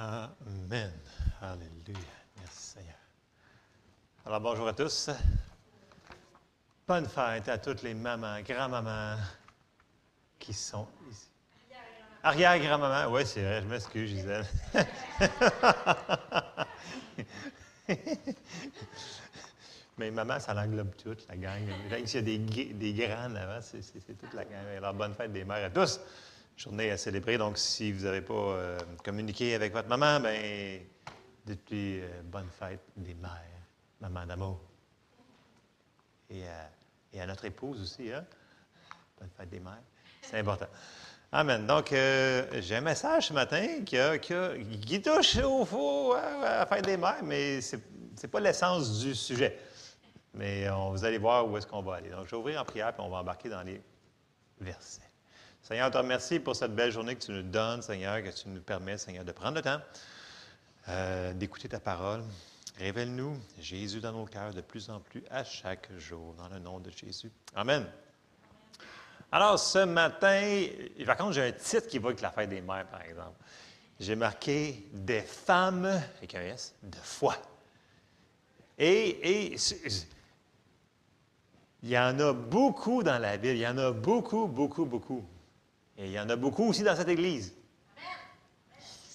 Amen. Alléluia. Merci Seigneur. Alors bonjour à tous. Bonne fête à toutes les mamans, grand-mamans qui sont ici. Arrière-grand-maman. Oui, c'est vrai, je m'excuse, Gisèle. Mais maman, ça l'englobe toute, la gang. S'il y a des, des avant, c'est toute la gang. Alors, bonne fête des mères à tous. Journée à célébrer. Donc, si vous n'avez pas euh, communiqué avec votre maman, bien, dites-lui euh, bonne fête des mères, maman d'amour. Et, euh, à notre épouse aussi, hein? Bonne fête des mères. C'est important. Amen. Donc, j'ai un message ce matin qui, qui, touche au faux à la fête des mères, mais ce n'est pas l'essence du sujet. Mais on, vous allez voir où est-ce qu'on va aller. Donc, je vais ouvrir en prière, puis on va embarquer dans les versets. Seigneur, te remercie pour cette belle journée que tu nous donnes, Seigneur, que tu nous permets, Seigneur, de prendre le temps euh, d'écouter ta parole. Révèle-nous Jésus dans nos cœurs de plus en plus à chaque jour, dans le nom de Jésus. Amen. Alors, ce matin, par contre, j'ai un titre qui va avec la fête des mères, par exemple. J'ai marqué Des femmes, avec un S, de foi. Et, et il y en a beaucoup dans la Bible, il y en a beaucoup, beaucoup, beaucoup. Il y en a beaucoup aussi dans cette Église.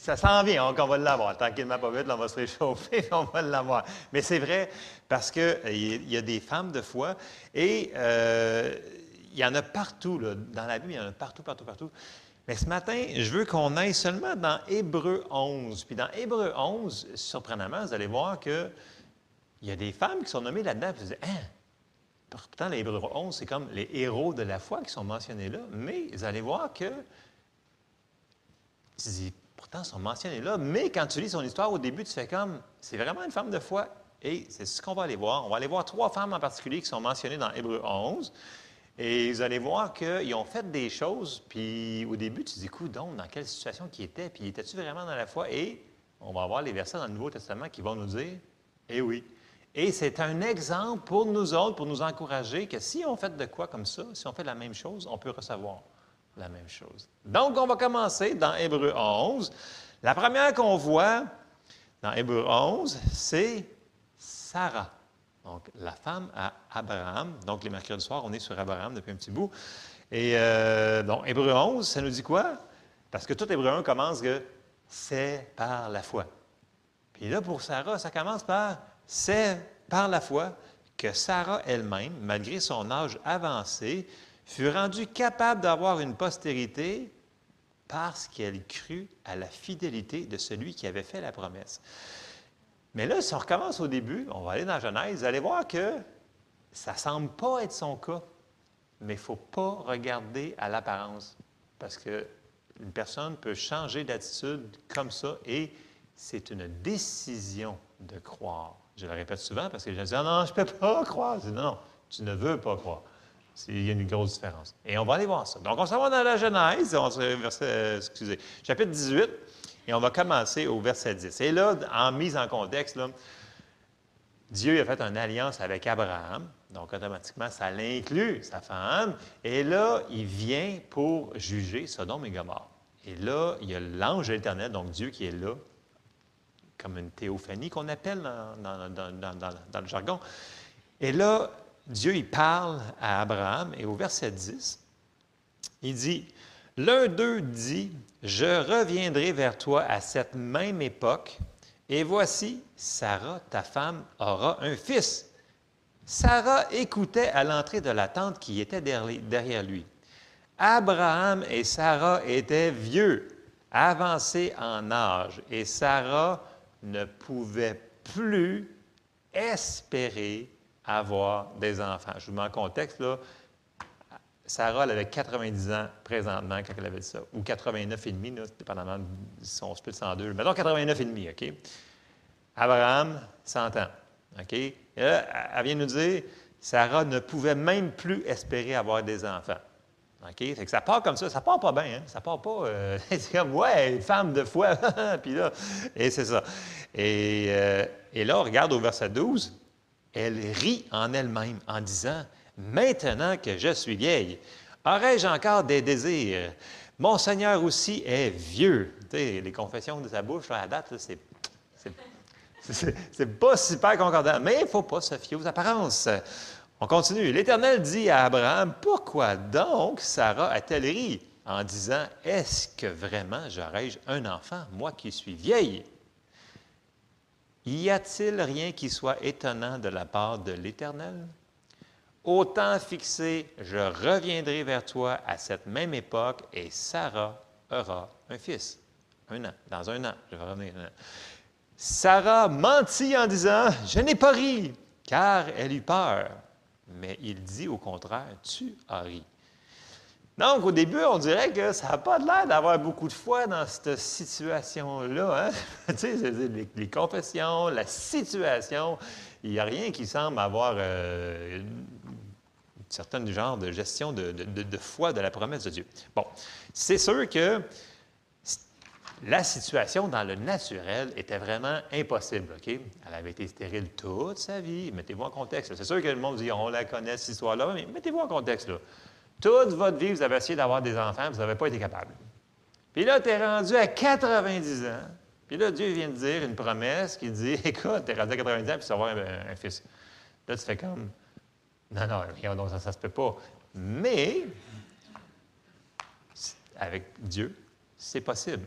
Ça s'en vient, on, va l'avoir. Tranquillement, pas vite, on va se réchauffer, on va l'avoir. Mais c'est vrai, parce qu'il euh, y a des femmes de foi, et euh, il y en a partout, dans la Bible, il y en a partout, partout, partout. Mais ce matin, je veux qu'on aille seulement dans Hébreu 11. Puis dans Hébreu 11, surprenamment, vous allez voir qu'il y a des femmes qui sont nommées là-dedans. Vous dites, hein, Pourtant, les Hébreux 11, c'est comme les héros de la foi qui sont mentionnés là, mais vous allez voir que, dis, pourtant, ils sont mentionnés là, mais quand tu lis son histoire au début, tu fais comme, c'est vraiment une femme de foi, et c'est ce qu'on va aller voir. On va aller voir trois femmes en particulier qui sont mentionnées dans Hébreux 11, et vous allez voir qu'ils ont fait des choses, puis au début, tu dis, écoute, donc, dans quelle situation qui étaient, puis étais-tu vraiment dans la foi? Et on va voir les versets dans le Nouveau Testament qui vont nous dire, eh oui, et c'est un exemple pour nous autres, pour nous encourager que si on fait de quoi comme ça, si on fait la même chose, on peut recevoir la même chose. Donc, on va commencer dans Hébreu 11. La première qu'on voit dans Hébreu 11, c'est Sarah. Donc, la femme à Abraham. Donc, les mercredis soirs, on est sur Abraham depuis un petit bout. Et euh, donc, Hébreu 11, ça nous dit quoi? Parce que tout Hébreu 1 commence que c'est par la foi. Puis là, pour Sarah, ça commence par c'est par la foi que Sarah elle-même, malgré son âge avancé, fut rendue capable d'avoir une postérité parce qu'elle crut à la fidélité de celui qui avait fait la promesse. Mais là, si on recommence au début, on va aller dans Genèse, vous allez voir que ça ne semble pas être son cas. Mais il ne faut pas regarder à l'apparence, parce qu'une personne peut changer d'attitude comme ça et c'est une décision de croire. Je le répète souvent parce que les gens disent ah non, je ne peux pas croire. Je dis non, tu ne veux pas croire. Il y a une grosse différence. Et on va aller voir ça. Donc, on s'en va dans la Genèse, on verset, euh, excusez, chapitre 18, et on va commencer au verset 10. Et là, en mise en contexte, Dieu a fait une alliance avec Abraham, donc automatiquement, ça l'inclut, sa femme, et là, il vient pour juger Sodome et Gomorre. Et là, il y a l'ange éternel, donc Dieu qui est là, comme une théophanie qu'on appelle dans, le jargon. Et là, Dieu, il parle à Abraham et au verset 10, il dit, L'un d'eux dit, Je reviendrai vers toi à cette même époque, et voici, Sarah, ta femme, aura un fils. Sarah écoutait à l'entrée de la tente qui était derrière lui. Abraham et Sarah étaient vieux, avancés en âge, et Sarah ne pouvait plus espérer avoir des enfants. Je vous mets en contexte, là. Sarah, elle avait 90 ans présentement quand elle avait dit ça, ou 89 et demi, dépendamment de son split 102. Mettons 89 et demi, OK? Abraham, 100 ans, OK? Et là, elle vient nous dire, Sarah ne pouvait même plus espérer avoir des enfants. OK? Que ça part comme ça. Ça part pas bien, hein? Ça part pas. Euh, c'est comme, ouais, femme de foi. Puis là, et c'est ça. Et, euh, là, on regarde au verset 12. Elle rit en elle-même en disant Maintenant que je suis vieille, aurais-je encore des désirs? Mon Seigneur aussi est vieux. les confessions de sa bouche, à la date, c'est, c'est, pas super concordant. Mais il ne faut pas se fier aux apparences. On continue. L'Éternel dit à Abraham, Pourquoi donc Sarah a-t-elle ri en disant, Est-ce que vraiment j'aurais-je un enfant, moi qui suis vieille? Y a-t-il rien qui soit étonnant de la part de l'Éternel? Autant fixé, je reviendrai vers toi à cette même époque et Sarah aura un fils. Un an, dans un an, je vais revenir. Sarah mentit en disant, je n'ai pas ri, car elle eut peur. Mais il dit au contraire, tu as ri. Donc, au début, on dirait que ça n'a pas l'air d'avoir beaucoup de foi dans cette situation-là. Hein? tu sais, les, confessions, la situation, il n'y a rien qui semble avoir euh, une certaine genre de gestion de, de, foi de la promesse de Dieu. Bon, c'est sûr que la situation dans le naturel était vraiment impossible. OK? Elle avait été stérile toute sa vie. Mettez-vous en contexte. C'est sûr que le monde dit on la connaît, cette histoire-là, mais mettez-vous en contexte. Là. Toute votre vie, vous avez essayé d'avoir des enfants, vous n'avez pas été capable. Puis là, tu es rendu à 90 ans. Puis là, Dieu vient de dire une promesse qui dit Écoute, tu es rendu à 90 ans, puis tu vas avoir un, fils. Là, tu fais comme Non, non, non ça ne se peut pas. Mais, avec Dieu, c'est possible.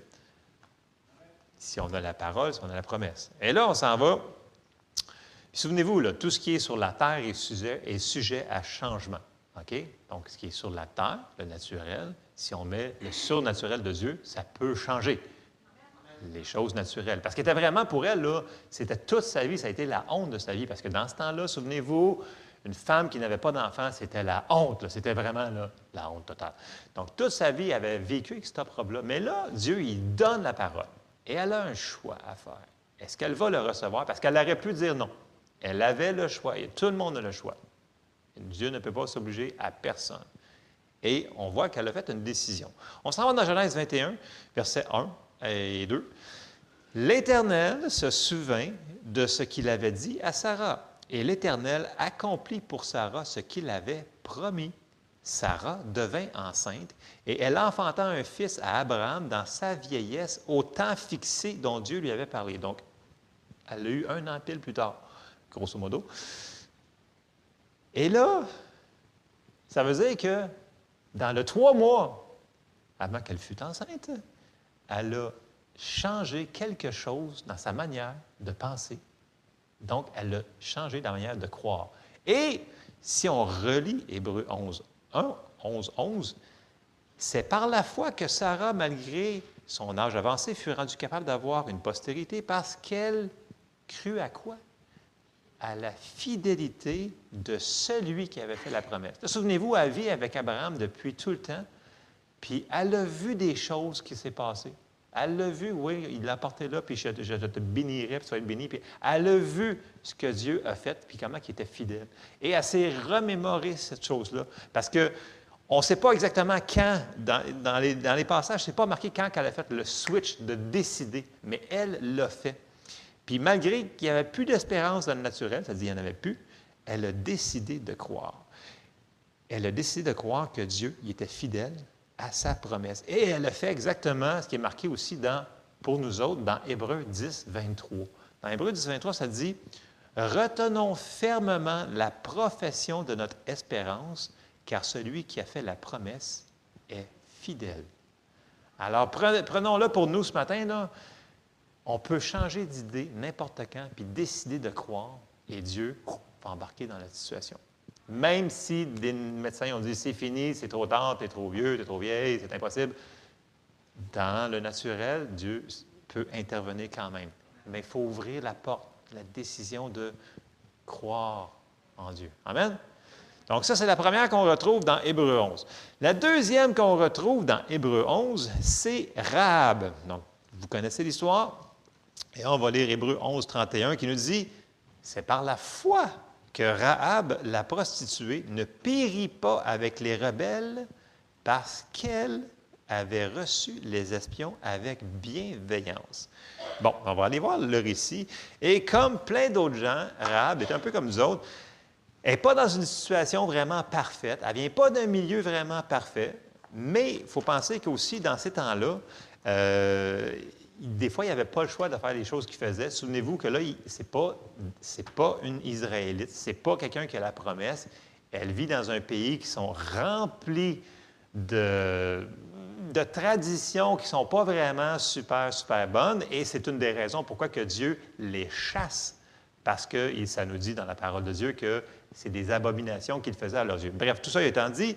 Si on a la parole, si on a la promesse. Et là, on s'en va. Souvenez-vous, tout ce qui est sur la terre est sujet, à changement. Donc, ce qui est sur la terre, le naturel, si on met le surnaturel de Dieu, ça peut changer les choses naturelles. Parce qu'elle était vraiment pour elle, là, c'était toute sa vie, ça a été la honte de sa vie. Parce que dans ce temps-là, souvenez-vous, une femme qui n'avait pas d'enfant, c'était la honte. C'était vraiment la honte totale. Donc, toute sa vie, elle avait vécu avec ce problème. Mais là, Dieu, il donne la parole. Et elle a un choix à faire. Est-ce qu'elle va le recevoir? Parce qu'elle aurait pu dire non. Elle avait le choix et tout le monde a le choix. Dieu ne peut pas s'obliger à personne. Et on voit qu'elle a fait une décision. On s'en va dans Genèse 21, versets 1 et 2. L'Éternel se souvint de ce qu'il avait dit à Sarah, et l'Éternel accomplit pour Sarah ce qu'il avait promis. Sarah devint enceinte, et elle enfanta un fils à Abraham dans sa vieillesse, au temps fixé dont Dieu lui avait parlé. Donc, elle a eu un an pile plus tard, grosso modo. Et là, ça veut dire que dans le trois mois avant qu'elle fût enceinte, elle a changé quelque chose dans sa manière de penser. Donc, elle a changé la manière de croire. Et si on relit Hébreu 11, 1, 11, 11, c'est par la foi que Sarah, malgré son âge avancé, fut rendue capable d'avoir une postérité parce qu'elle crut à quoi? à la fidélité de celui qui avait fait la promesse. Souvenez-vous, elle vit avec Abraham depuis tout le temps, puis elle a vu des choses qui s'est passées. Elle l'a vu, oui, il l'a porté là, puis je, te bénirai, puis tu vas être béni. Puis elle a vu ce que Dieu a fait, puis comment il était fidèle. Et elle s'est remémoré cette chose-là. Parce que on ne sait pas exactement quand, dans, les, dans les, passages, ce n'est pas marqué quand elle a fait le switch de décider, mais elle l'a fait. Puis malgré qu'il n'y avait plus d'espérance dans le naturel, c'est-à-dire qu'il n'y en avait plus, elle a décidé de croire. Elle a décidé de croire que Dieu était fidèle à sa promesse. Et elle a fait exactement ce qui est marqué aussi dans, pour nous autres dans Hébreu 10, 23. Dans Hébreu 10, 23, ça dit Retenons fermement la profession de notre espérance, car celui qui a fait la promesse est fidèle. Alors, prenons-le pour nous ce matin. Là. On peut changer d'idée n'importe quand, puis décider de croire, et Dieu va embarquer dans la situation. Même si des médecins ont dit c'est fini, c'est trop tard, tu es trop vieux, tu es trop vieille, c'est impossible. Dans le naturel, Dieu peut intervenir quand même. Mais il faut ouvrir la porte, la décision de croire en Dieu. Amen? Donc, ça, c'est la première qu'on retrouve dans Hébreu 11. La deuxième qu'on retrouve dans Hébreu 11, c'est Rahab. Donc, vous connaissez l'histoire? Et on va lire Hébreu 11, 31 qui nous dit C'est par la foi que Rahab, la prostituée, ne périt pas avec les rebelles parce qu'elle avait reçu les espions avec bienveillance. Bon, on va aller voir le récit. Et comme plein d'autres gens, Rahab est un peu comme nous autres. Elle n'est pas dans une situation vraiment parfaite. Elle ne vient pas d'un milieu vraiment parfait. Mais il faut penser qu'aussi, dans ces temps-là, euh, des fois, il n'y avait pas le choix de faire les choses qu'il faisait. Souvenez-vous que là, ce n'est pas, pas une Israélite, ce n'est pas quelqu'un qui a la promesse. Elle vit dans un pays qui sont remplis de, de traditions qui ne sont pas vraiment super, super bonnes. Et c'est une des raisons pourquoi que Dieu les chasse. Parce que ça nous dit dans la parole de Dieu que c'est des abominations qu'il faisait à leurs yeux. Bref, tout ça étant dit,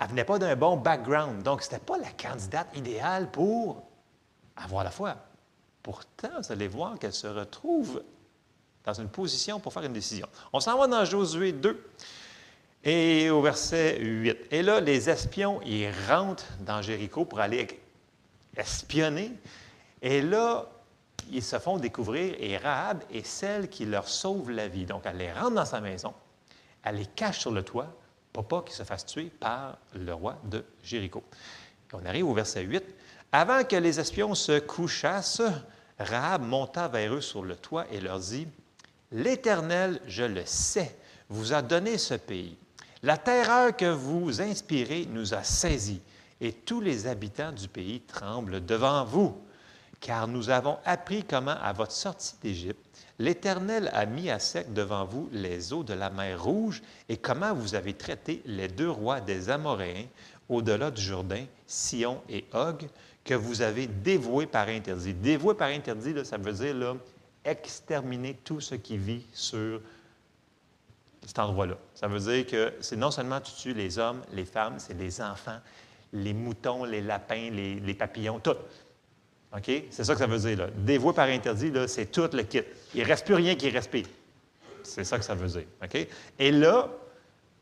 elle venait pas d'un bon background. Donc, ce n'était pas la candidate idéale pour avoir la foi. Pourtant, vous allez voir qu'elle se retrouve dans une position pour faire une décision. On s'en va dans Josué 2 et au verset 8. Et là, les espions, ils rentrent dans Jéricho pour aller espionner. Et là, ils se font découvrir et Rahab est celle qui leur sauve la vie. Donc, elle les rentre dans sa maison, elle les cache sur le toit pour pas qu'ils se fassent tuer par le roi de Jéricho. on arrive au verset 8. Avant que les espions se couchassent, Rahab monta vers eux sur le toit et leur dit, L'Éternel, je le sais, vous a donné ce pays. La terreur que vous inspirez nous a saisis, et tous les habitants du pays tremblent devant vous car nous avons appris comment, à votre sortie d'Égypte, l'Éternel a mis à sec devant vous les eaux de la mer Rouge et comment vous avez traité les deux rois des Amoréens au-delà du Jourdain, Sion et Og, que vous avez dévoués par interdit. Dévoués par interdit, ça veut dire là, exterminer tout ce qui vit sur cet endroit-là. Ça veut dire que c'est non seulement tu tues les hommes, les femmes, c'est les enfants, les moutons, les lapins, les, papillons, tout. OK? C'est ça que ça veut dire. Là. Dévoué par interdit, c'est tout le kit. Il ne reste plus rien qui respire. C'est ça que ça veut dire. OK? Et là,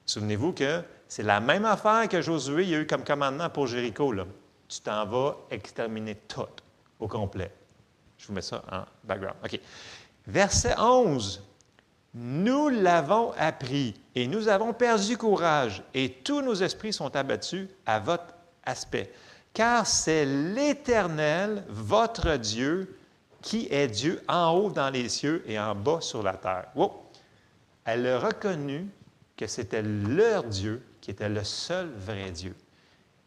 souvenez-vous que c'est la même affaire que Josué a eu comme commandement pour Jéricho. Là. Tu t'en vas exterminer tout au complet. Je vous mets ça en background. OK. Verset 11. Nous l'avons appris et nous avons perdu courage et tous nos esprits sont abattus à votre aspect car c'est l'Éternel, votre Dieu, qui est Dieu en haut dans les cieux et en bas sur la terre. Elle a reconnu que c'était leur Dieu qui était le seul vrai Dieu.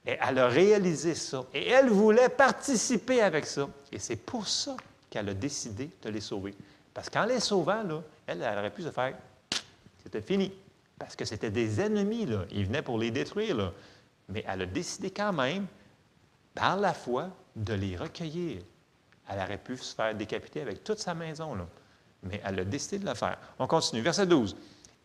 Et elle a réalisé ça. Et elle voulait participer avec ça. Et c'est pour ça qu'elle a décidé de les sauver. Parce qu'en les sauvant, elle, aurait pu se faire, c'était fini. Parce que c'était des ennemis, là. Ils venaient pour les détruire. Mais elle a décidé quand même par la foi, de les recueillir. Elle aurait pu se faire décapiter avec toute sa maison, mais elle a décidé de le faire. On continue, verset 12.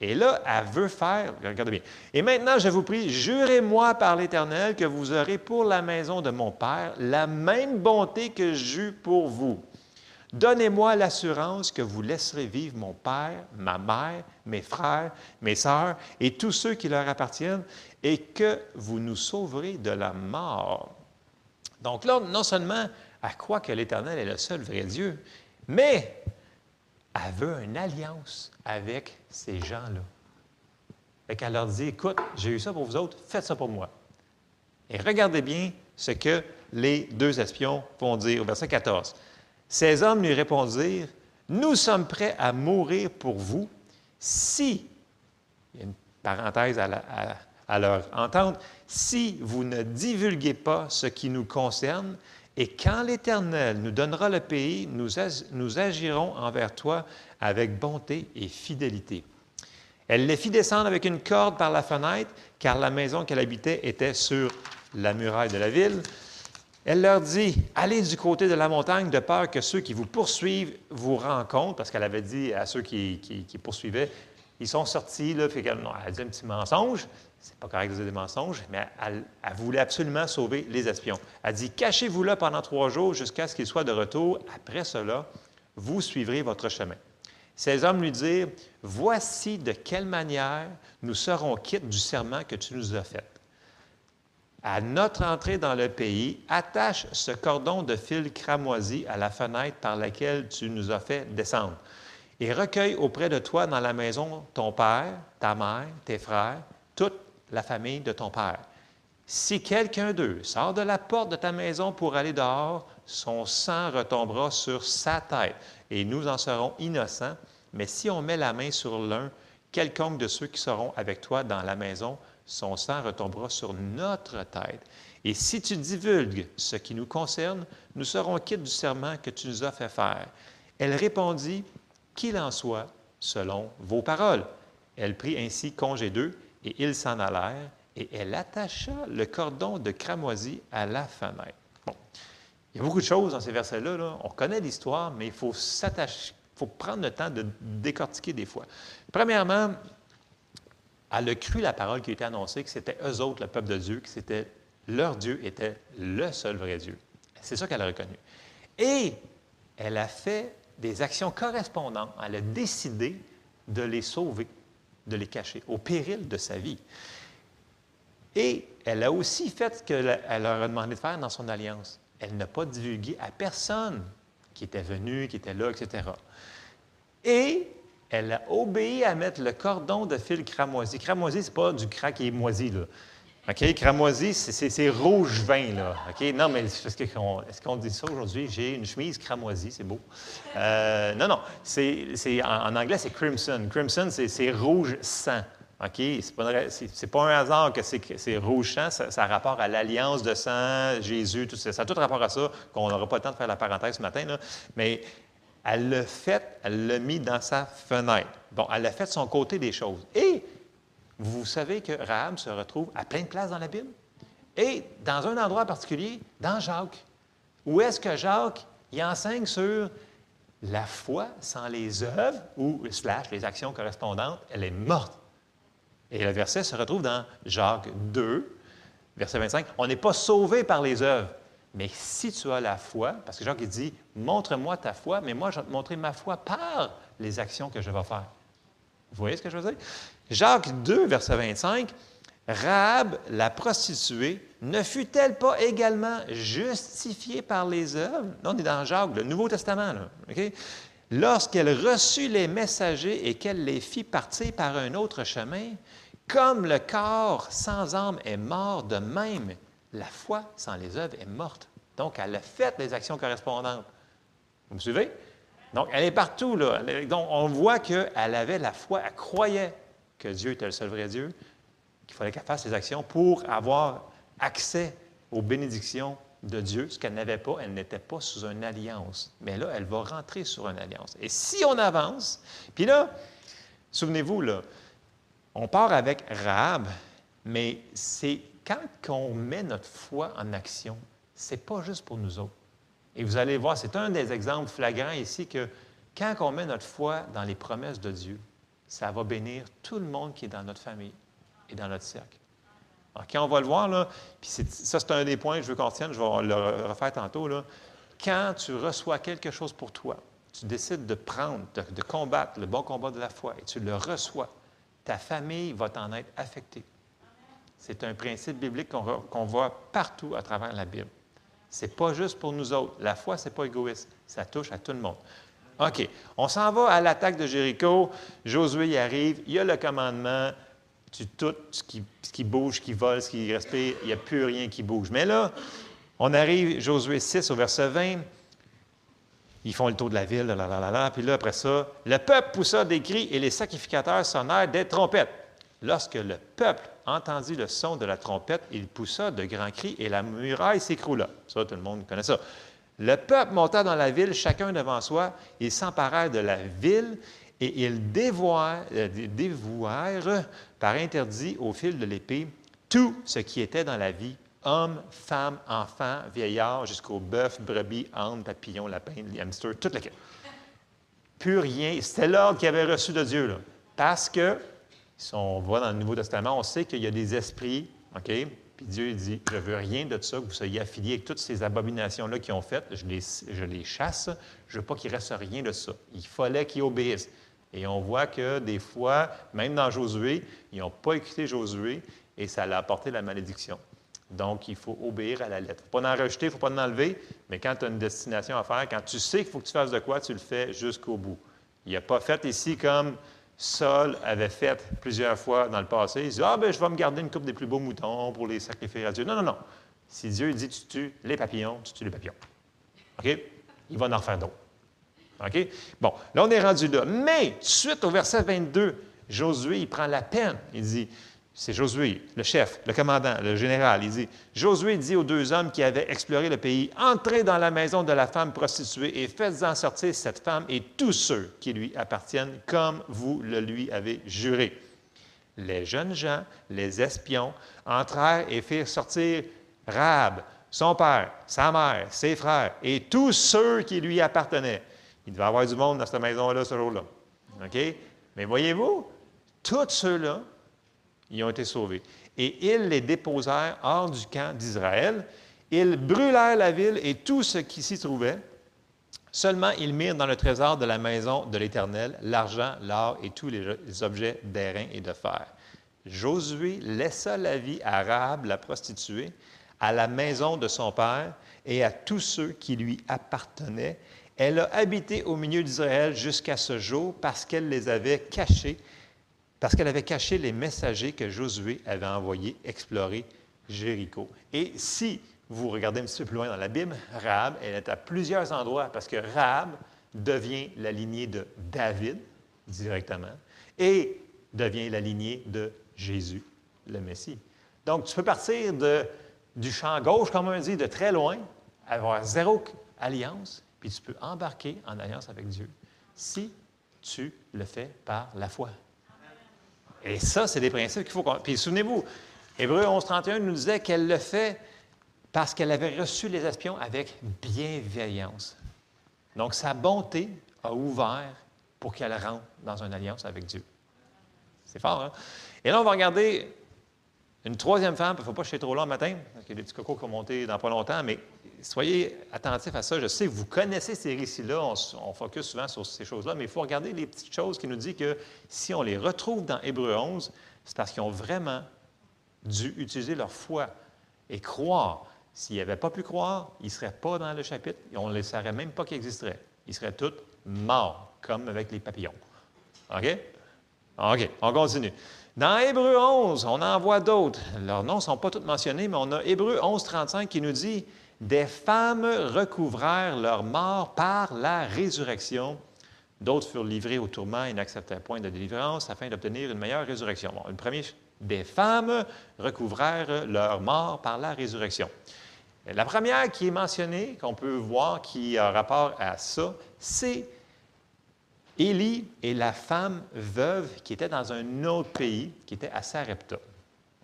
Et là, elle veut faire, regardez bien. Et maintenant, je vous prie, jurez-moi par l'Éternel que vous aurez pour la maison de mon Père la même bonté que j'eus pour vous. Donnez-moi l'assurance que vous laisserez vivre mon Père, ma mère, mes frères, mes sœurs et tous ceux qui leur appartiennent, et que vous nous sauverez de la mort. Donc là, non seulement elle croit que l'Éternel est le seul vrai Dieu, mais elle veut une alliance avec ces gens-là. Fait qu'elle leur dit, écoute, j'ai eu ça pour vous autres, faites ça pour moi. Et regardez bien ce que les deux espions vont dire au verset 14. Ces hommes lui répondirent, nous sommes prêts à mourir pour vous si, il y a une parenthèse à, à leur entendre, si vous ne divulguez pas ce qui nous concerne, et quand l'Éternel nous donnera le pays, nous, agirons envers toi avec bonté et fidélité. Elle les fit descendre avec une corde par la fenêtre, car la maison qu'elle habitait était sur la muraille de la ville. Elle leur dit, allez du côté de la montagne de peur que ceux qui vous poursuivent vous rencontrent, parce qu'elle avait dit à ceux qui, poursuivaient, ils sont sortis, là, elle a dit un petit mensonge, c'est pas correct de dire des mensonges, mais elle, voulait absolument sauver les espions. Elle dit Cachez-vous là pendant trois jours jusqu'à ce qu'ils soient de retour. Après cela, vous suivrez votre chemin. Ces hommes lui dirent Voici de quelle manière nous serons quittes du serment que tu nous as fait. À notre entrée dans le pays, attache ce cordon de fil cramoisi à la fenêtre par laquelle tu nous as fait descendre, et recueille auprès de toi dans la maison ton père, ta mère, tes frères, toutes la famille de ton père. Si quelqu'un d'eux sort de la porte de ta maison pour aller dehors, son sang retombera sur sa tête et nous en serons innocents. Mais si on met la main sur l'un, quelconque de ceux qui seront avec toi dans la maison son sang retombera sur notre tête. Et si tu divulgues ce qui nous concerne, nous serons quittes du serment que tu nous as fait faire. Elle répondit, Qu'il en soit, selon vos paroles. Elle prit ainsi congé d'eux, et ils s'en allèrent, et elle attacha le cordon de cramoisie à la fenêtre. Bon, il y a beaucoup de choses dans ces versets-là. Là. On connaît l'histoire, mais il faut s'attacher, faut prendre le temps de décortiquer des fois. Premièrement, elle a cru la parole qui été annoncée, que c'était eux autres, le peuple de Dieu, que c'était leur Dieu était le seul vrai Dieu. C'est ça qu'elle a reconnu. Et elle a fait des actions correspondantes. Elle a décidé de les sauver, de les cacher, au péril de sa vie. Et elle a aussi fait ce qu'elle leur a demandé de faire dans son alliance. Elle n'a pas divulgué à personne qui était venu, qui était là, etc. Et elle a obéi à mettre le cordon de fil cramoisi. Cramoisi, ce n'est pas du crack qui est moisi, là. OK, cramoisi, c'est rouge vin, là. OK, non, mais est-ce qu'on dit ça aujourd'hui? J'ai une chemise cramoisie, c'est beau. Euh, non, non, c'est, en, anglais, c'est crimson. Crimson, c'est rouge sang. OK? C'est pas, un hasard que c'est rouge sang, ça, a rapport à l'alliance de sang, Jésus, tout ça. Ça a tout rapport à ça, qu'on n'aura pas le temps de faire la parenthèse ce matin, là. Mais elle l'a fait, elle l'a mis dans sa fenêtre. Bon, elle a fait son côté des choses. Et vous savez que Rahab se retrouve à plein de places dans la Bible. Et dans un endroit particulier, dans Jacques. Où est-ce que Jacques il enseigne sur la foi sans les œuvres ou slash les actions correspondantes, elle est morte. Et le verset se retrouve dans Jacques 2, verset 25. On n'est pas sauvé par les œuvres, mais si tu as la foi, parce que Jacques dit, montre-moi ta foi, mais moi je vais te montrer ma foi par les actions que je vais faire. Vous voyez ce que je veux dire? Jacques 2, verset 25, Rahab, la prostituée, ne fut-elle pas également justifiée par les œuvres? on est dans Jacques, le Nouveau Testament. Lorsqu'elle reçut les messagers et qu'elle les fit partir par un autre chemin, comme le corps sans âme est mort, de même, la foi sans les œuvres est morte. Donc, elle a fait les actions correspondantes. Vous me suivez? Donc, elle est partout. Là. Donc, on voit qu'elle avait la foi, elle croyait que Dieu était le seul vrai Dieu, qu'il fallait qu'elle fasse les actions pour avoir accès aux bénédictions de Dieu, ce qu'elle n'avait pas, elle n'était pas sous une alliance. Mais là, elle va rentrer sur une alliance. Et si on avance, puis là, souvenez-vous, là, on part avec Rahab, mais c'est quand on met notre foi en action, c'est pas juste pour nous autres. Et vous allez voir, c'est un des exemples flagrants ici que quand on met notre foi dans les promesses de Dieu, ça va bénir tout le monde qui est dans notre famille et dans notre cercle. quand on va le voir, là, puis ça, c'est un des points que je veux qu'on tienne, je vais le refaire tantôt. Là. Quand tu reçois quelque chose pour toi, tu décides de prendre, de, combattre le bon combat de la foi et tu le reçois, ta famille va t'en être affectée. C'est un principe biblique qu'on voit partout à travers la Bible. Ce n'est pas juste pour nous autres. La foi, ce n'est pas égoïste. Ça touche à tout le monde. OK. On s'en va à l'attaque de Jéricho. Josué y arrive. Il y a le commandement. Tu tout ce qui, bouge, qui vole, ce qui respire. Il n'y a plus rien qui bouge. Mais là, on arrive, Josué 6 au verset 20. Ils font le tour de la ville, là, là, là, là, Puis là, après ça, le peuple poussa des cris et les sacrificateurs sonnèrent des trompettes. Lorsque le peuple entendit le son de la trompette, il poussa de grands cris et la muraille s'écroula. Ça, tout le monde connaît ça. Le peuple monta dans la ville, chacun devant soi. Ils s'emparèrent de la ville et ils euh, dévouèrent par interdit au fil de l'épée tout ce qui était dans la vie, hommes, femmes, enfants, vieillards, jusqu'aux bœufs, brebis, ânes, papillons, lapins, hamsters, toute la Plus rien. C'était l'ordre qu'ils avaient reçu de Dieu. Parce que, si on voit dans le Nouveau Testament, on sait qu'il y a des esprits, OK? Puis Dieu dit, je veux rien de ça, que vous soyez affiliés avec toutes ces abominations-là qu'ils ont faites, je les, je les chasse, je veux pas qu'il reste rien de ça. Il fallait qu'ils obéissent. Et on voit que des fois, même dans Josué, ils n'ont pas écouté Josué et ça a apporté la malédiction. Donc, il faut obéir à la lettre. Il ne faut pas en rajouter, il ne faut pas en enlever, mais quand tu as une destination à faire, quand tu sais qu'il faut que tu fasses de quoi, tu le fais jusqu'au bout. Il n'a pas fait ici comme Saul avait fait plusieurs fois dans le passé. Il dit Ah, ben je vais me garder une coupe des plus beaux moutons pour les sacrifier à Dieu. Non, non, non. Si Dieu dit Tu tues les papillons, tu tues les papillons. OK? Il va en refaire d'autres. OK? Bon, là, on est rendu là. Mais, suite au verset 22, Josué, il prend la peine. Il dit c'est Josué, le chef, le commandant, le général. Il dit Josué dit aux deux hommes qui avaient exploré le pays Entrez dans la maison de la femme prostituée et faites-en sortir cette femme et tous ceux qui lui appartiennent, comme vous le lui avez juré. Les jeunes gens, les espions, entrèrent et firent sortir Rahab, son père, sa mère, ses frères et tous ceux qui lui appartenaient. Il devait y avoir du monde dans cette maison-là ce jour-là. OK? Mais voyez-vous, tous ceux-là, ils ont été sauvés. Et ils les déposèrent hors du camp d'Israël. Ils brûlèrent la ville et tout ce qui s'y trouvait. Seulement, ils mirent dans le trésor de la maison de l'Éternel l'argent, l'or et tous les objets d'airain et de fer. Josué laissa la vie à Rahab, la prostituée, à la maison de son père et à tous ceux qui lui appartenaient. Elle a habité au milieu d'Israël jusqu'à ce jour parce qu'elle les avait cachés parce qu'elle avait caché les messagers que Josué avait envoyés explorer Jéricho. Et si vous regardez un petit peu plus loin dans la Bible, Rahab, elle est à plusieurs endroits parce que Rahab devient la lignée de David directement et devient la lignée de Jésus, le Messie. Donc, tu peux partir du champ gauche, comme on dit, de très loin, avoir zéro alliance, puis tu peux embarquer en alliance avec Dieu si tu le fais par la foi. Et ça, c'est des principes qu'il faut qu'on. Puis souvenez-vous, Hébreu 11.31 nous disait qu'elle le fait parce qu'elle avait reçu les espions avec bienveillance. Donc, sa bonté a ouvert pour qu'elle rentre dans une alliance avec Dieu. C'est fort, hein? Et là, on va regarder une troisième femme, il ne faut pas que je trop long le matin, parce qu'il y a des petits cocos qui vont monter dans pas longtemps, mais soyez attentifs à ça. Je sais, vous connaissez ces récits-là, on, focus souvent sur ces choses-là, mais il faut regarder les petites choses qui nous disent que si on les retrouve dans Hébreu 11, c'est parce qu'ils ont vraiment dû utiliser leur foi et croire. S'ils n'avaient pas pu croire, ils ne seraient pas dans le chapitre et on ne les saurait même pas qu'ils existeraient. Ils seraient tous morts, comme avec les papillons. OK? OK, on continue. Dans Hébreu 11, on en voit d'autres. Leurs noms ne sont pas tous mentionnés, mais on a Hébreu 11, 35 qui nous dit des femmes recouvrèrent leur mort par la résurrection. D'autres furent livrés au tourment et n'acceptèrent point de délivrance afin d'obtenir une meilleure résurrection. Bon, une première, des femmes recouvrèrent leur mort par la résurrection. La première qui est mentionnée, qu'on peut voir qui a rapport à ça, c'est Élie et la femme veuve qui était dans un autre pays, qui était à Sarepta.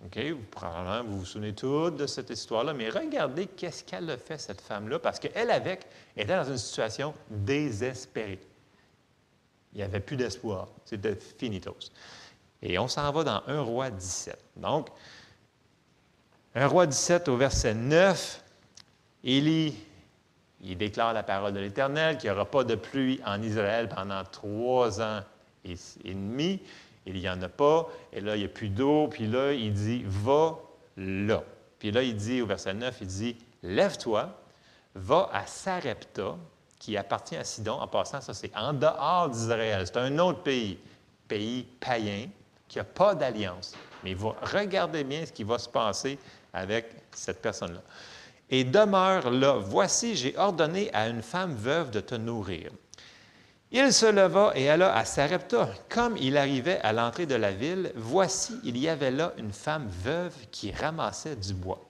OK? Vous, probablement, vous vous souvenez tous de cette histoire-là, mais regardez qu'est-ce qu'elle a fait, cette femme-là, parce qu'elle, avec, était dans une situation désespérée. Il n'y avait plus d'espoir. C'était finitos. Et on s'en va dans 1 roi 17. Donc, 1 roi 17 au verset 9, Élie, il déclare la parole de l'Éternel qu'il n'y aura pas de pluie en Israël pendant trois ans et demi il n'y en a pas, et là, il n'y a plus d'eau, puis là, il dit, va là. Puis là, il dit, au verset 9, il dit, lève-toi, va à Sarepta, qui appartient à Sidon. En passant, ça, c'est en dehors d'Israël. C'est un autre pays, pays païen, qui n'a pas d'alliance. Mais regardez bien ce qui va se passer avec cette personne-là. Et demeure là. Voici, j'ai ordonné à une femme veuve de te nourrir. Il se leva et alla à Sarepta. Comme il arrivait à l'entrée de la ville, voici, il y avait là une femme veuve qui ramassait du bois.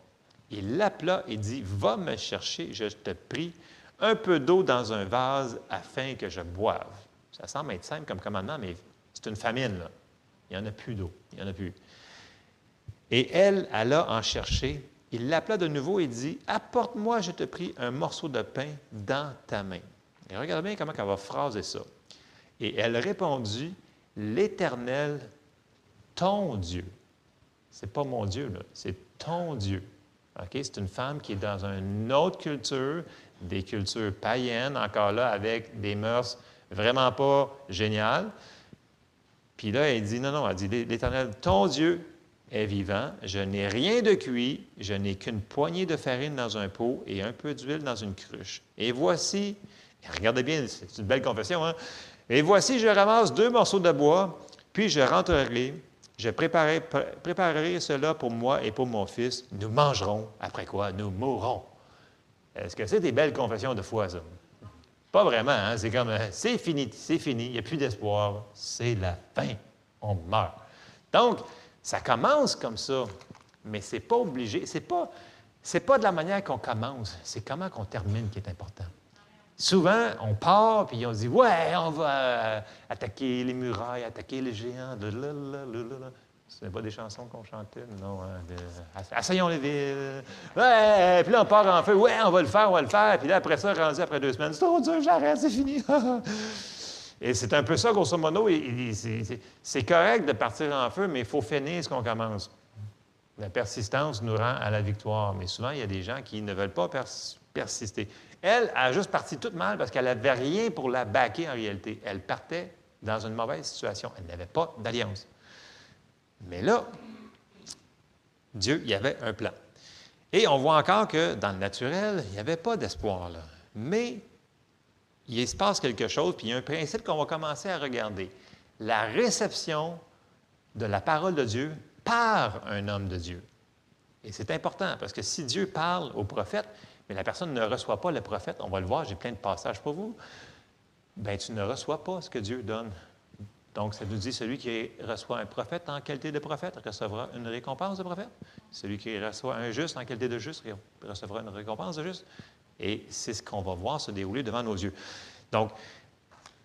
Il l'appela et dit, Va me chercher, je te prie, un peu d'eau dans un vase afin que je boive. Ça semble être simple comme commandement, mais c'est une famine, là. Il n'y en a plus d'eau. Il n'y en a plus. Et elle alla en chercher. Il l'appela de nouveau et dit, Apporte-moi, je te prie, un morceau de pain dans ta main. Et regardez bien comment elle va phraser ça. Et elle répondit, L'Éternel, ton Dieu. Ce n'est pas mon Dieu, c'est ton Dieu. C'est une femme qui est dans une autre culture, des cultures païennes, encore là, avec des mœurs vraiment pas géniales. Puis là, elle dit, non, non, elle dit, l'Éternel, ton Dieu est vivant, je n'ai rien de cuit, je n'ai qu'une poignée de farine dans un pot et un peu d'huile dans une cruche. Et voici, regardez bien, c'est une belle confession. Hein? Et voici, je ramasse deux morceaux de bois, puis je rentrerai, je préparerai, cela pour moi et pour mon fils. Nous mangerons, après quoi? Nous mourrons. Est-ce que c'est des belles confessions de foi, ça? Pas vraiment, hein? c'est comme, euh, c'est fini, c'est fini, il n'y a plus d'espoir, c'est la fin, on meurt. Donc, Ça commence comme ça, mais ce n'est pas obligé. Ce n'est pas, pas de la manière qu'on commence, c'est comment qu'on termine qui est important. Souvent, on part, puis on se dit Ouais, on va euh, attaquer les murailles, attaquer les géants. Ce n'est pas des chansons qu'on chantait, non. Hein, Asseyons les villes. Ouais, puis là, on part en feu. Ouais, on va le faire, on va le faire. Puis là, après ça, rendu après deux semaines, c'est trop dur, j'arrête, c'est fini. et c'est un peu ça, grosso modo. C'est correct de partir en feu, mais il faut finir ce qu'on commence. La persistance nous rend à la victoire. Mais souvent, il y a des gens qui ne veulent pas persister. Elle a juste parti toute mal parce qu'elle n'avait rien pour la baquer en réalité. Elle partait dans une mauvaise situation. Elle n'avait pas d'alliance. Mais là, Dieu, il y avait un plan. Et on voit encore que dans le naturel, il n'y avait pas d'espoir là. Mais il se passe quelque chose, puis il y a un principe qu'on va commencer à regarder. La réception de la parole de Dieu par un homme de Dieu. Et c'est important parce que si Dieu parle au prophète, mais la personne ne reçoit pas le prophète, on va le voir, j'ai plein de passages pour vous, bien, tu ne reçois pas ce que Dieu donne. Donc, ça nous dit celui qui reçoit un prophète en qualité de prophète recevra une récompense de prophète. Celui qui reçoit un juste en qualité de juste recevra une récompense de juste. Et c'est ce qu'on va voir se dérouler devant nos yeux. Donc,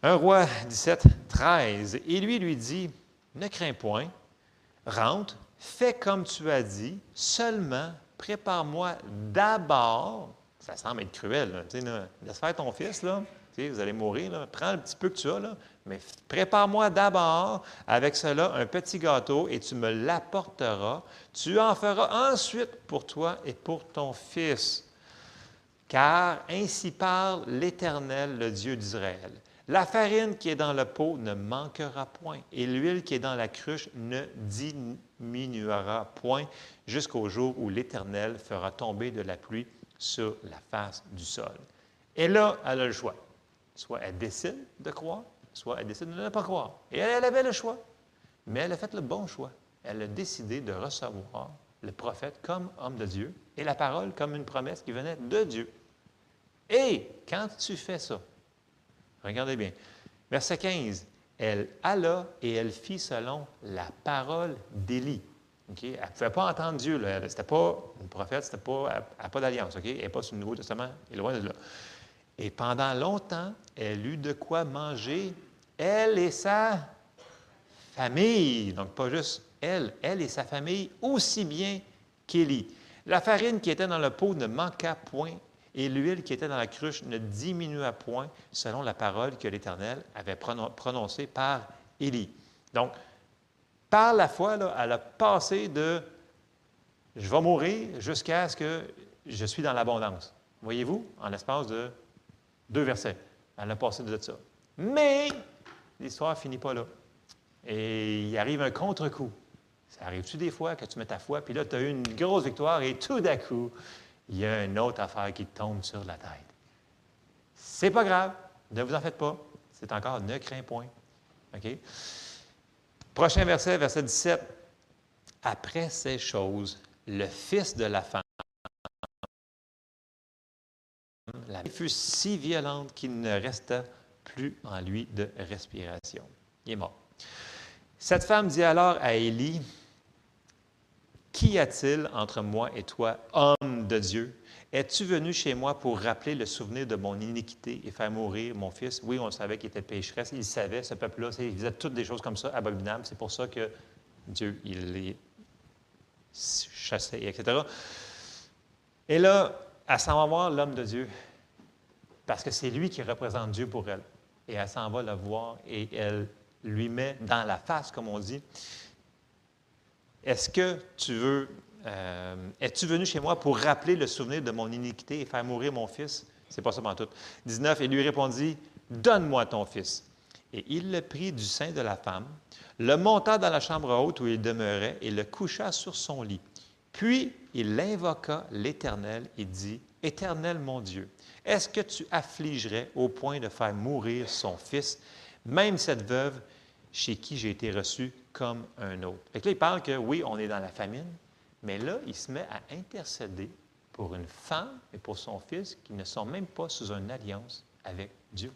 un roi 17, 13, et lui lui dit, ne crains point, rentre, fais comme tu as dit, seulement prépare-moi d'abord, ça semble être cruel, laisse faire ton fils, là, vous allez mourir, prends le petit peu que tu as, là, mais prépare-moi d'abord avec cela un petit gâteau et tu me l'apporteras. Tu en feras ensuite pour toi et pour ton fils. Car ainsi parle l'Éternel, le Dieu d'Israël. La farine qui est dans le pot ne manquera point, et l'huile qui est dans la cruche ne diminuera point, jusqu'au jour où l'Éternel fera tomber de la pluie sur la face du sol. Et là, elle a le choix. Soit elle décide de croire, soit elle décide de ne pas croire. Et elle, elle avait le choix. Mais elle a fait le bon choix. Elle a décidé de recevoir le prophète comme homme de Dieu et la parole comme une promesse qui venait de Dieu. Et quand tu fais ça, regardez bien, verset 15, elle alla et elle fit selon la parole d'Élie. Elle ne pouvait pas entendre Dieu. Ce n'était pas une prophète, c'était pas, elle n'a pas d'alliance. Elle n'est pas sur le Nouveau Testament, elle est loin de là. Et pendant longtemps, elle eut de quoi manger, elle et sa famille. Donc, pas juste elle, elle et sa famille, aussi bien qu'Élie. La farine qui était dans le pot ne manqua point, et l'huile qui était dans la cruche ne diminua point, selon la parole que l'Éternel avait prononcée par Élie. Donc, par la foi, elle a passé de je vais mourir jusqu'à ce que je suis dans l'abondance. Voyez-vous, en l'espace de deux versets. Elle a passé de ça. Mais l'histoire ne finit pas là. Et il arrive un contre-coup. Ça arrive-tu des fois que tu mets ta foi, puis là, tu as eu une grosse victoire, et tout d'un coup, il y a une autre affaire qui tombe sur la tête. C'est pas grave, ne vous en faites pas. C'est encore ne crains point. OK? Prochain verset, verset 17. Après ces choses, le fils de la femme, fut si violente qu'il ne resta plus en lui de respiration. Il est mort. Cette femme dit alors à Élie, Qu'y a-t-il entre moi et toi, homme de Dieu? Es-tu venu chez moi pour rappeler le souvenir de mon iniquité et faire mourir mon fils? Oui, on savait qu'il était pécheresse. Il savait, ce peuple-là, il faisait toutes des choses comme ça, abominables. C'est pour ça que Dieu, il les chassait, etc. Et là, elle s'en va voir l'homme de Dieu, parce que c'est lui qui représente Dieu pour elle. Et elle s'en va le voir et elle lui met dans la face, comme on dit, est-ce que tu veux, euh, es-tu venu chez moi pour rappeler le souvenir de mon iniquité et faire mourir mon fils? C'est pas ça en tout. 19, il lui répondit, Donne-moi ton fils. Et il le prit du sein de la femme, le monta dans la chambre haute où il demeurait et le coucha sur son lit. Puis il invoqua l'Éternel et dit, Éternel mon Dieu, est-ce que tu affligerais au point de faire mourir son fils, même cette veuve chez qui j'ai été reçu comme un autre? Fait là, il parle que oui, on est dans la famine, mais là, il se met à intercéder pour une femme et pour son fils qui ne sont même pas sous une alliance avec Dieu.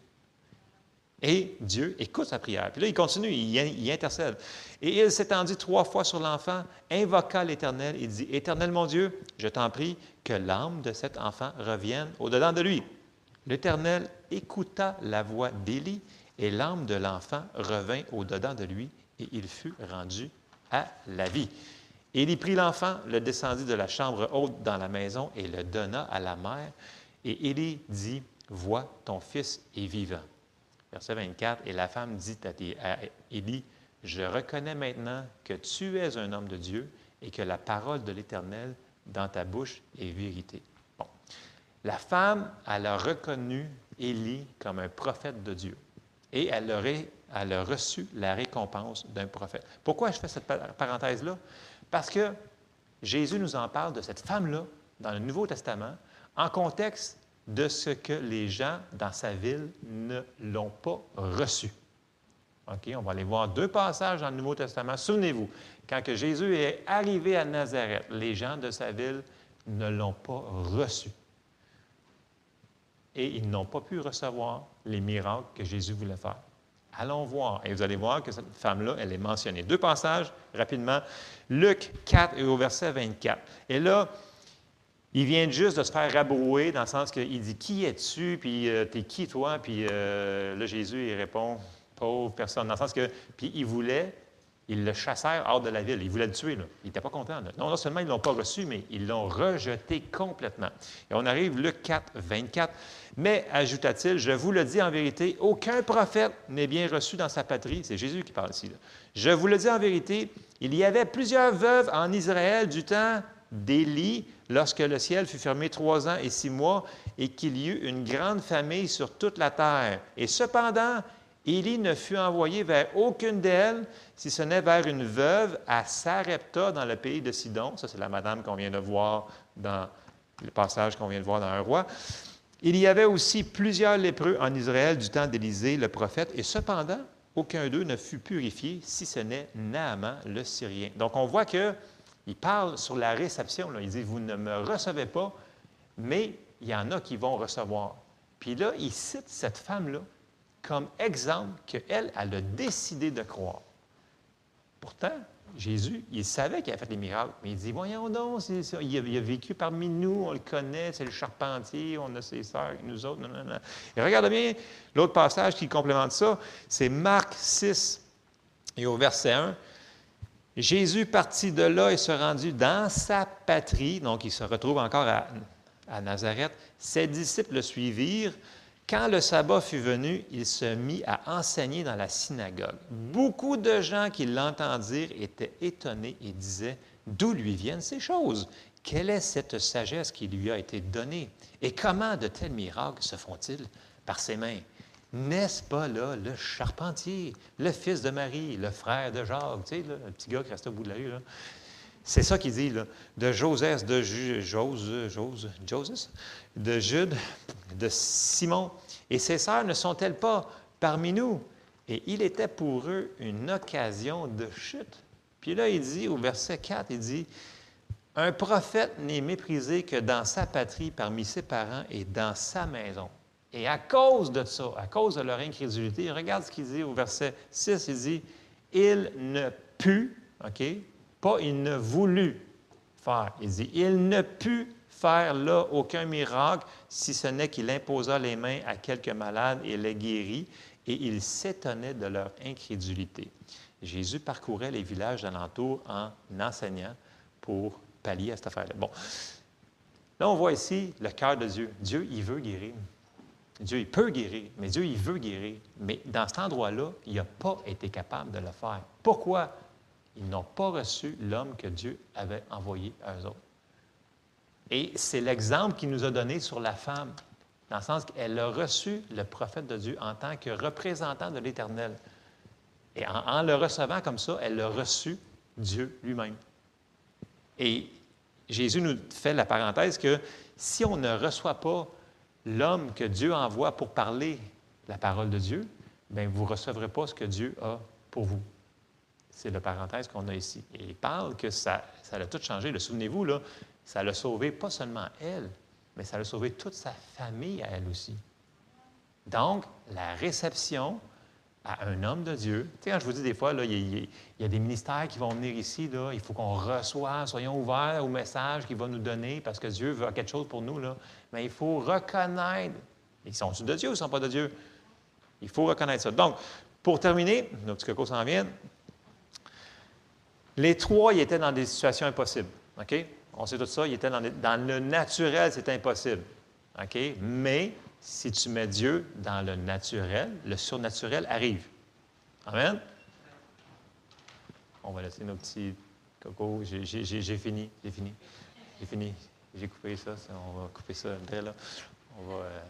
Et Dieu écoute sa prière. Puis là, il continue, il, intercède. Et il s'étendit trois fois sur l'enfant, invoqua l'Éternel et dit, Éternel mon Dieu, je t'en prie que l'âme de cet enfant revienne au-dedans de lui. L'Éternel écouta la voix d'Élie et l'âme de l'enfant revint au-dedans de lui et il fut rendu à la vie. Élie prit l'enfant, le descendit de la chambre haute dans la maison et le donna à la mère. Et Élie dit, Vois, ton fils est vivant. Verset 24, et la femme dit à Élie, Je reconnais maintenant que tu es un homme de Dieu et que la parole de l'Éternel dans ta bouche est vérité. Bon. La femme, elle a reconnu Élie comme un prophète de Dieu et elle, aurait, elle a reçu la récompense d'un prophète. Pourquoi je fais cette parenthèse-là? Parce que Jésus nous en parle de cette femme-là dans le Nouveau Testament en contexte de ce que les gens dans sa ville ne l'ont pas reçu. OK, on va aller voir deux passages dans le Nouveau Testament. Souvenez-vous, quand que Jésus est arrivé à Nazareth, les gens de sa ville ne l'ont pas reçu. Et ils n'ont pas pu recevoir les miracles que Jésus voulait faire. Allons voir. Et vous allez voir que cette femme-là, elle est mentionnée. Deux passages, rapidement. Luc 4 et au verset 24. Et là, il vient juste de se faire rabrouer dans le sens qu'il dit Qui es-tu? Puis euh, t'es qui toi? Puis euh, là, Jésus, il répond Pauvre personne. Dans le sens que, puis il voulait, il le chassèrent hors de la ville. Il voulait le tuer. Là. Il n'était pas content. Non, non seulement ils ne l'ont pas reçu, mais ils l'ont rejeté complètement. Et on arrive, Luc 4, 24. Mais, ajouta-t-il, je vous le dis en vérité, aucun prophète n'est bien reçu dans sa patrie. C'est Jésus qui parle ici. Je vous le dis en vérité, il y avait plusieurs veuves en Israël du temps d'Élie, lorsque le ciel fut fermé trois ans et six mois, et qu'il y eut une grande famille sur toute la terre. Et cependant, Élie ne fut envoyé vers aucune d'elles, si ce n'est vers une veuve à Sarepta, dans le pays de Sidon. Ça, c'est la madame qu'on vient de voir dans le passage qu'on vient de voir dans un roi. Il y avait aussi plusieurs lépreux en Israël du temps d'Élisée, le prophète, et cependant, aucun d'eux ne fut purifié, si ce n'est Naaman, le Syrien. Donc, on voit que il parle sur la réception. Il dit, vous ne me recevez pas, mais il y en a qui vont recevoir. Puis là, il cite cette femme-là comme exemple qu'elle, elle a décidé de croire. Pourtant, Jésus, il savait qu'il avait fait des miracles, mais il dit, voyons donc, il, a, vécu parmi nous, on le connaît, c'est le charpentier, on a ses sœurs, nous autres, non, non, non. Et regarde bien, l'autre passage qui complémente ça, c'est Marc 6, et au verset 1, Jésus partit de là et se rendit dans sa patrie, donc il se retrouve encore à, Nazareth. Ses disciples le suivirent. Quand le sabbat fut venu, il se mit à enseigner dans la synagogue. Beaucoup de gens qui l'entendirent étaient étonnés et disaient, D'où lui viennent ces choses? Quelle est cette sagesse qui lui a été donnée? Et comment de tels miracles se font-ils par ses mains? N'est-ce pas là le charpentier, le fils de Marie, le frère de Jacques, tu sais, le petit gars qui reste au bout de la rue, C'est ça qu'il dit, là, de Joseph, de Joseph, de Jude, de Simon. Et ses sœurs ne sont-elles pas parmi nous? Et il était pour eux une occasion de chute. Puis là, il dit, au verset 4, il dit, Un prophète n'est méprisé que dans sa patrie, parmi ses parents et dans sa maison. Et à cause de ça, à cause de leur incrédulité, regarde ce qu'il dit au verset 6, il dit, il ne put, OK, pas il ne voulut faire, il dit, il ne put faire là aucun miracle, si ce n'est qu'il imposa les mains à quelques malades et les guérit, et il s'étonnait de leur incrédulité. Jésus parcourait les villages alentours en enseignant pour pallier à cette affaire-là. Bon, là on voit ici le cœur de Dieu. Dieu, il veut guérir. Dieu, il peut guérir, mais Dieu, il veut guérir. Mais dans cet endroit-là, il n'a pas été capable de le faire. Pourquoi? Ils n'ont pas reçu l'homme que Dieu avait envoyé à eux autres. Et c'est l'exemple qu'il nous a donné sur la femme, dans le sens qu'elle a reçu le prophète de Dieu en tant que représentant de l'Éternel. Et en, le recevant comme ça, elle a reçu Dieu lui-même. Et Jésus nous fait la parenthèse que si on ne reçoit pas l'homme que Dieu envoie pour parler la parole de Dieu, bien, vous ne recevrez pas ce que Dieu a pour vous. C'est la parenthèse qu'on a ici. Et il parle que ça, ça a tout changé. Souvenez-vous, là, ça l'a sauvé pas seulement elle, mais ça a sauvé toute sa famille à elle aussi. Donc, la réception à un homme de Dieu. Tu sais, quand je vous dis des fois, il, y a, des ministères qui vont venir ici, là, il faut qu'on reçoive, soyons ouverts au message qu'il va nous donner parce que Dieu veut quelque chose pour nous. Là. Mais il faut reconnaître. Ils sont de Dieu ou ils ne sont pas de Dieu? Il faut reconnaître ça. Donc, pour terminer, nos petits cocos s'en viennent. Les trois, ils étaient dans des situations impossibles. OK? On sait tout ça, ils étaient dans, le naturel, c'est impossible. OK? Mais si tu mets Dieu dans le naturel, le surnaturel arrive. Amen? On va laisser nos petits cocos. J'ai fini, j'ai fini, j'ai fini. J'ai coupé ça, on va couper ça là. On va. Euh...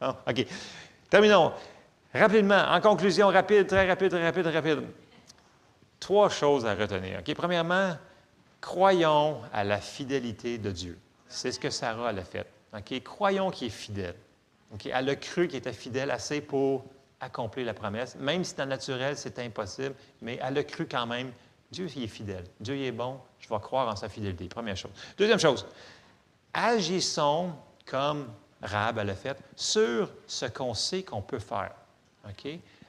OK. Terminons. Rapidement, en conclusion, rapide, très rapide, très rapide, rapide. Trois choses à retenir. Premièrement, croyons à la fidélité de Dieu. C'est ce que Sarah a fait. Croyons qu'il est fidèle. Elle a cru qu'il était fidèle assez pour accomplir la promesse, même si dans le naturel, c'est impossible, mais elle a cru quand même. Dieu il est fidèle. Dieu est bon. Je vais croire en sa fidélité. Première chose. Deuxième chose, agissons comme Rab a fait sur ce qu'on sait qu'on peut faire.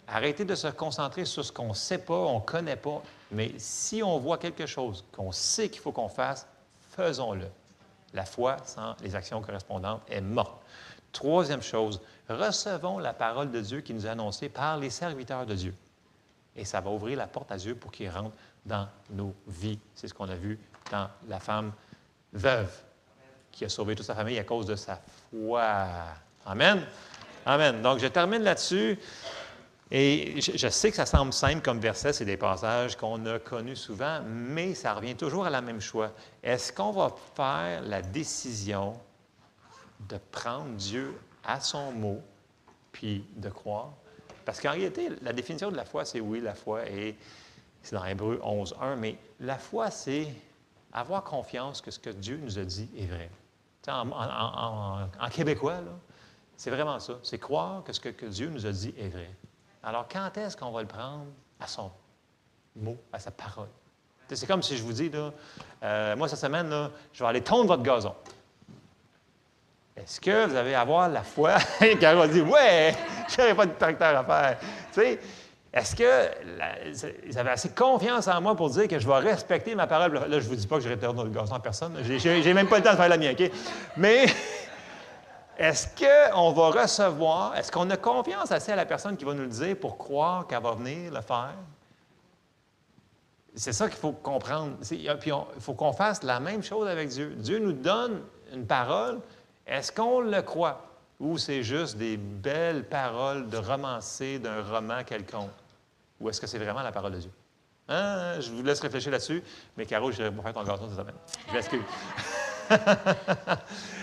Arrêtez de se concentrer sur ce qu'on ne sait pas, on ne connaît pas. Mais si on voit quelque chose qu'on sait qu'il faut qu'on fasse, faisons-le. La foi sans les actions correspondantes est morte. Troisième chose, recevons la parole de Dieu qui nous est annoncée par les serviteurs de Dieu. Et ça va ouvrir la porte à Dieu pour qu'il rentre dans nos vies. C'est ce qu'on a vu dans la femme veuve qui a sauvé toute sa famille à cause de sa foi. Amen. Amen. Donc, je termine là-dessus. Et je, sais que ça semble simple comme verset, c'est des passages qu'on a connus souvent, mais ça revient toujours à la même choix. Est-ce qu'on va faire la décision de prendre Dieu à son mot, puis de croire? Parce qu'en réalité, la définition de la foi, c'est oui, la foi, et c'est dans Hébreu 11.1, mais la foi, c'est avoir confiance que ce que Dieu nous a dit est vrai. En, québécois, c'est vraiment ça. C'est croire que ce que Dieu nous a dit est vrai. Alors, quand est-ce qu'on va le prendre à son mot, à sa parole? C'est comme si je vous dis, euh, moi, cette semaine, je vais aller tondre votre gazon. Est-ce que vous allez avoir la foi? Carole dit, ouais, je n'aurai pas de tracteur à faire. Est-ce vous avez assez confiance en moi pour dire que je vais respecter ma parole? Là, je ne vous dis pas que je vais tondre le gazon à personne. J'ai même pas le temps de faire la mienne, OK? Mais est-ce qu'on va recevoir, est-ce qu'on a confiance assez à la personne qui va nous le dire pour croire qu'elle va venir le faire? C'est ça qu'il faut comprendre. Puis il faut qu'on fasse la même chose avec Dieu. Dieu nous donne une parole. Est-ce qu'on le croit? Ou c'est juste des belles paroles de romancé d'un roman quelconque? Ou est-ce que c'est vraiment la parole de Dieu? Hein? Je vous laisse réfléchir là-dessus. Mais Caro, je vais faire ton garçon cette semaine. Je m'excuse.